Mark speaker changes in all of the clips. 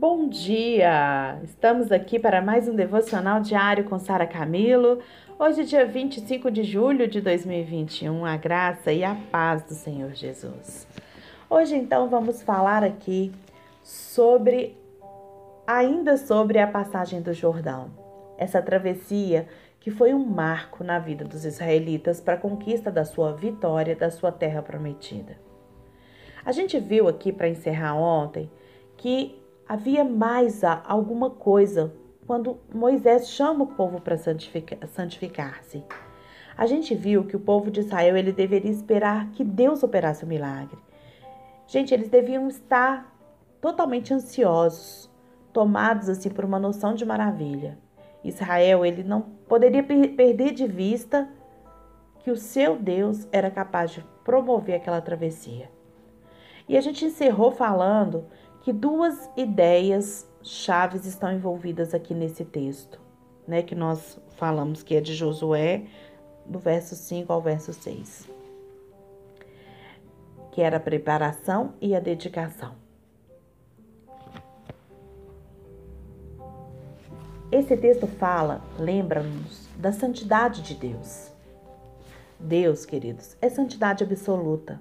Speaker 1: Bom dia! Estamos aqui para mais um devocional diário com Sara Camilo. Hoje, dia 25 de julho de 2021, a graça e a paz do Senhor Jesus. Hoje, então, vamos falar aqui sobre, ainda sobre a passagem do Jordão. Essa travessia que foi um marco na vida dos israelitas para a conquista da sua vitória da sua terra prometida. A gente viu aqui para encerrar ontem que havia mais alguma coisa quando Moisés chama o povo para santificar-se. A gente viu que o povo de Israel ele deveria esperar que Deus operasse o milagre. Gente, eles deviam estar totalmente ansiosos, tomados assim por uma noção de maravilha. Israel ele não poderia perder de vista que o seu Deus era capaz de promover aquela travessia. E a gente encerrou falando que duas ideias chaves estão envolvidas aqui nesse texto, né, que nós falamos que é de Josué, do verso 5 ao verso 6. Que era a preparação e a dedicação. Esse texto fala, lembra-nos da santidade de Deus. Deus, queridos, é santidade absoluta,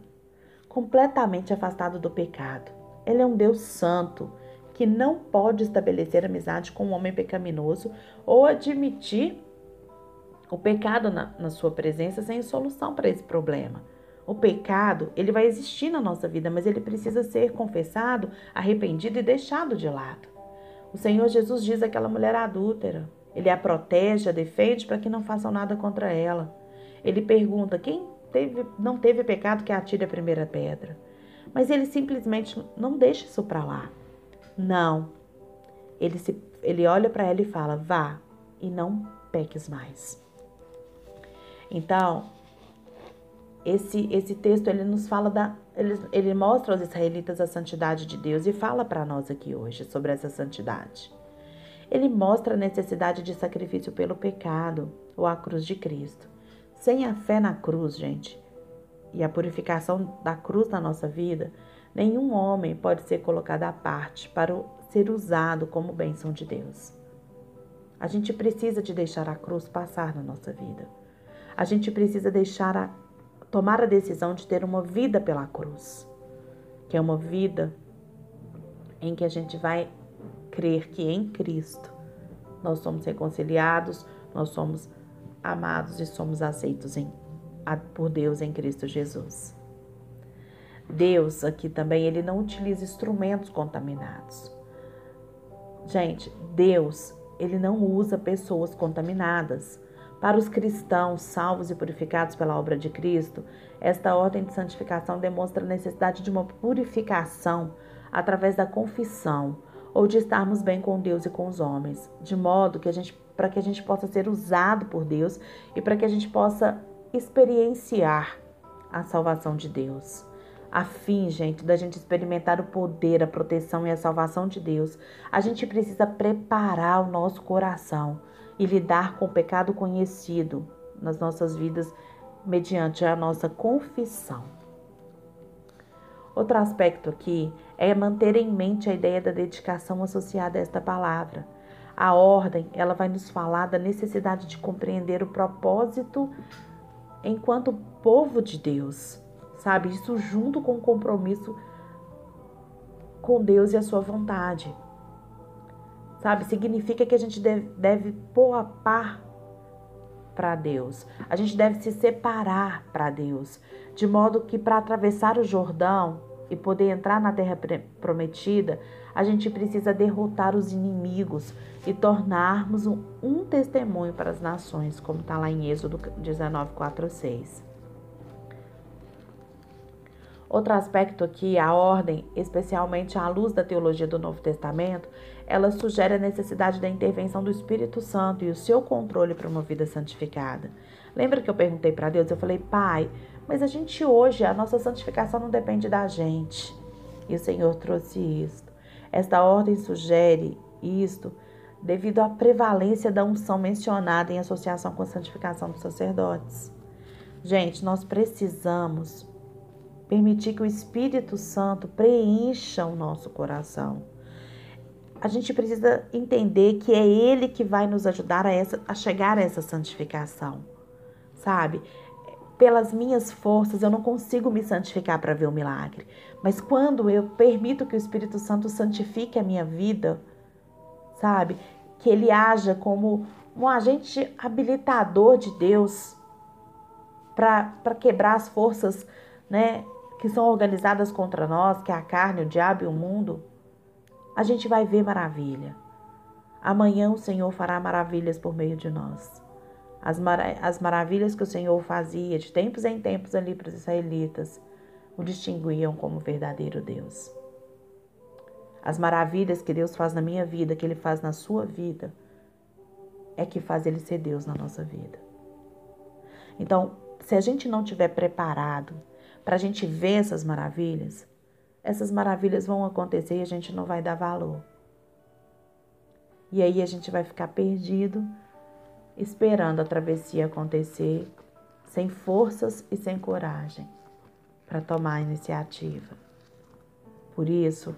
Speaker 1: completamente afastado do pecado. Ele é um Deus santo que não pode estabelecer amizade com um homem pecaminoso ou admitir o pecado na, na sua presença sem solução para esse problema. O pecado, ele vai existir na nossa vida, mas ele precisa ser confessado, arrependido e deixado de lado. O Senhor Jesus diz àquela mulher adúltera, ele a protege, a defende para que não façam nada contra ela. Ele pergunta: quem teve, não teve pecado que atire a primeira pedra? Mas ele simplesmente não deixa isso para lá. Não. Ele, se, ele olha para ela e fala: vá e não peques mais. Então, esse, esse texto ele nos fala da. Ele, ele mostra aos israelitas a santidade de Deus e fala para nós aqui hoje sobre essa santidade. Ele mostra a necessidade de sacrifício pelo pecado ou a cruz de Cristo. Sem a fé na cruz, gente, e a purificação da cruz na nossa vida, nenhum homem pode ser colocado à parte para ser usado como bênção de Deus. A gente precisa de deixar a cruz passar na nossa vida. A gente precisa deixar a, tomar a decisão de ter uma vida pela cruz, que é uma vida em que a gente vai crer que em Cristo nós somos reconciliados, nós somos amados e somos aceitos em por Deus em Cristo Jesus. Deus aqui também, ele não utiliza instrumentos contaminados. Gente, Deus, ele não usa pessoas contaminadas. Para os cristãos salvos e purificados pela obra de Cristo, esta ordem de santificação demonstra a necessidade de uma purificação através da confissão ou de estarmos bem com Deus e com os homens, de modo que a gente para que a gente possa ser usado por Deus e para que a gente possa experienciar a salvação de Deus. A fim, gente, da gente experimentar o poder, a proteção e a salvação de Deus, a gente precisa preparar o nosso coração e lidar com o pecado conhecido nas nossas vidas mediante a nossa confissão. Outro aspecto aqui é manter em mente a ideia da dedicação associada a esta palavra. A ordem, ela vai nos falar da necessidade de compreender o propósito enquanto povo de Deus, sabe? Isso junto com o compromisso com Deus e a sua vontade, sabe? Significa que a gente deve, deve pôr a par para Deus, a gente deve se separar para Deus, de modo que para atravessar o Jordão e poder entrar na terra prometida, a gente precisa derrotar os inimigos e tornarmos um, um testemunho para as nações, como está lá em Êxodo 19, 4 a 6. Outro aspecto aqui, a ordem, especialmente à luz da teologia do Novo Testamento, ela sugere a necessidade da intervenção do Espírito Santo e o seu controle para uma vida santificada. Lembra que eu perguntei para Deus? Eu falei, Pai, mas a gente hoje, a nossa santificação não depende da gente. E o Senhor trouxe isto. Esta ordem sugere isto devido à prevalência da unção mencionada em associação com a santificação dos sacerdotes. Gente, nós precisamos permitir que o Espírito Santo preencha o nosso coração. a gente precisa entender que é Ele que vai nos ajudar a, essa, a chegar a essa santificação, sabe? Pelas minhas forças eu não consigo me santificar para ver o milagre, mas quando eu permito que o Espírito Santo santifique a minha vida, sabe? Que ele haja como um agente habilitador de Deus para quebrar as forças, né, que são organizadas contra nós, que é a carne, o diabo e o mundo a gente vai ver maravilha. Amanhã o Senhor fará maravilhas por meio de nós. As, as maravilhas que o Senhor fazia de tempos em tempos ali para os israelitas o distinguiam como verdadeiro Deus. As maravilhas que Deus faz na minha vida, que Ele faz na sua vida, é que faz Ele ser Deus na nossa vida. Então, se a gente não tiver preparado para a gente ver essas maravilhas, essas maravilhas vão acontecer e a gente não vai dar valor. E aí a gente vai ficar perdido, esperando a travessia acontecer, sem forças e sem coragem para tomar a iniciativa. Por isso,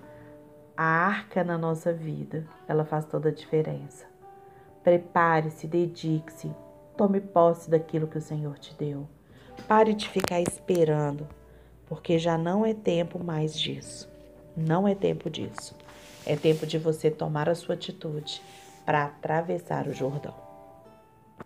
Speaker 1: a arca na nossa vida, ela faz toda a diferença. Prepare-se, dedique-se, tome posse daquilo que o Senhor te deu. Pare de ficar esperando porque já não é tempo mais disso. Não é tempo disso. É tempo de você tomar a sua atitude para atravessar o Jordão.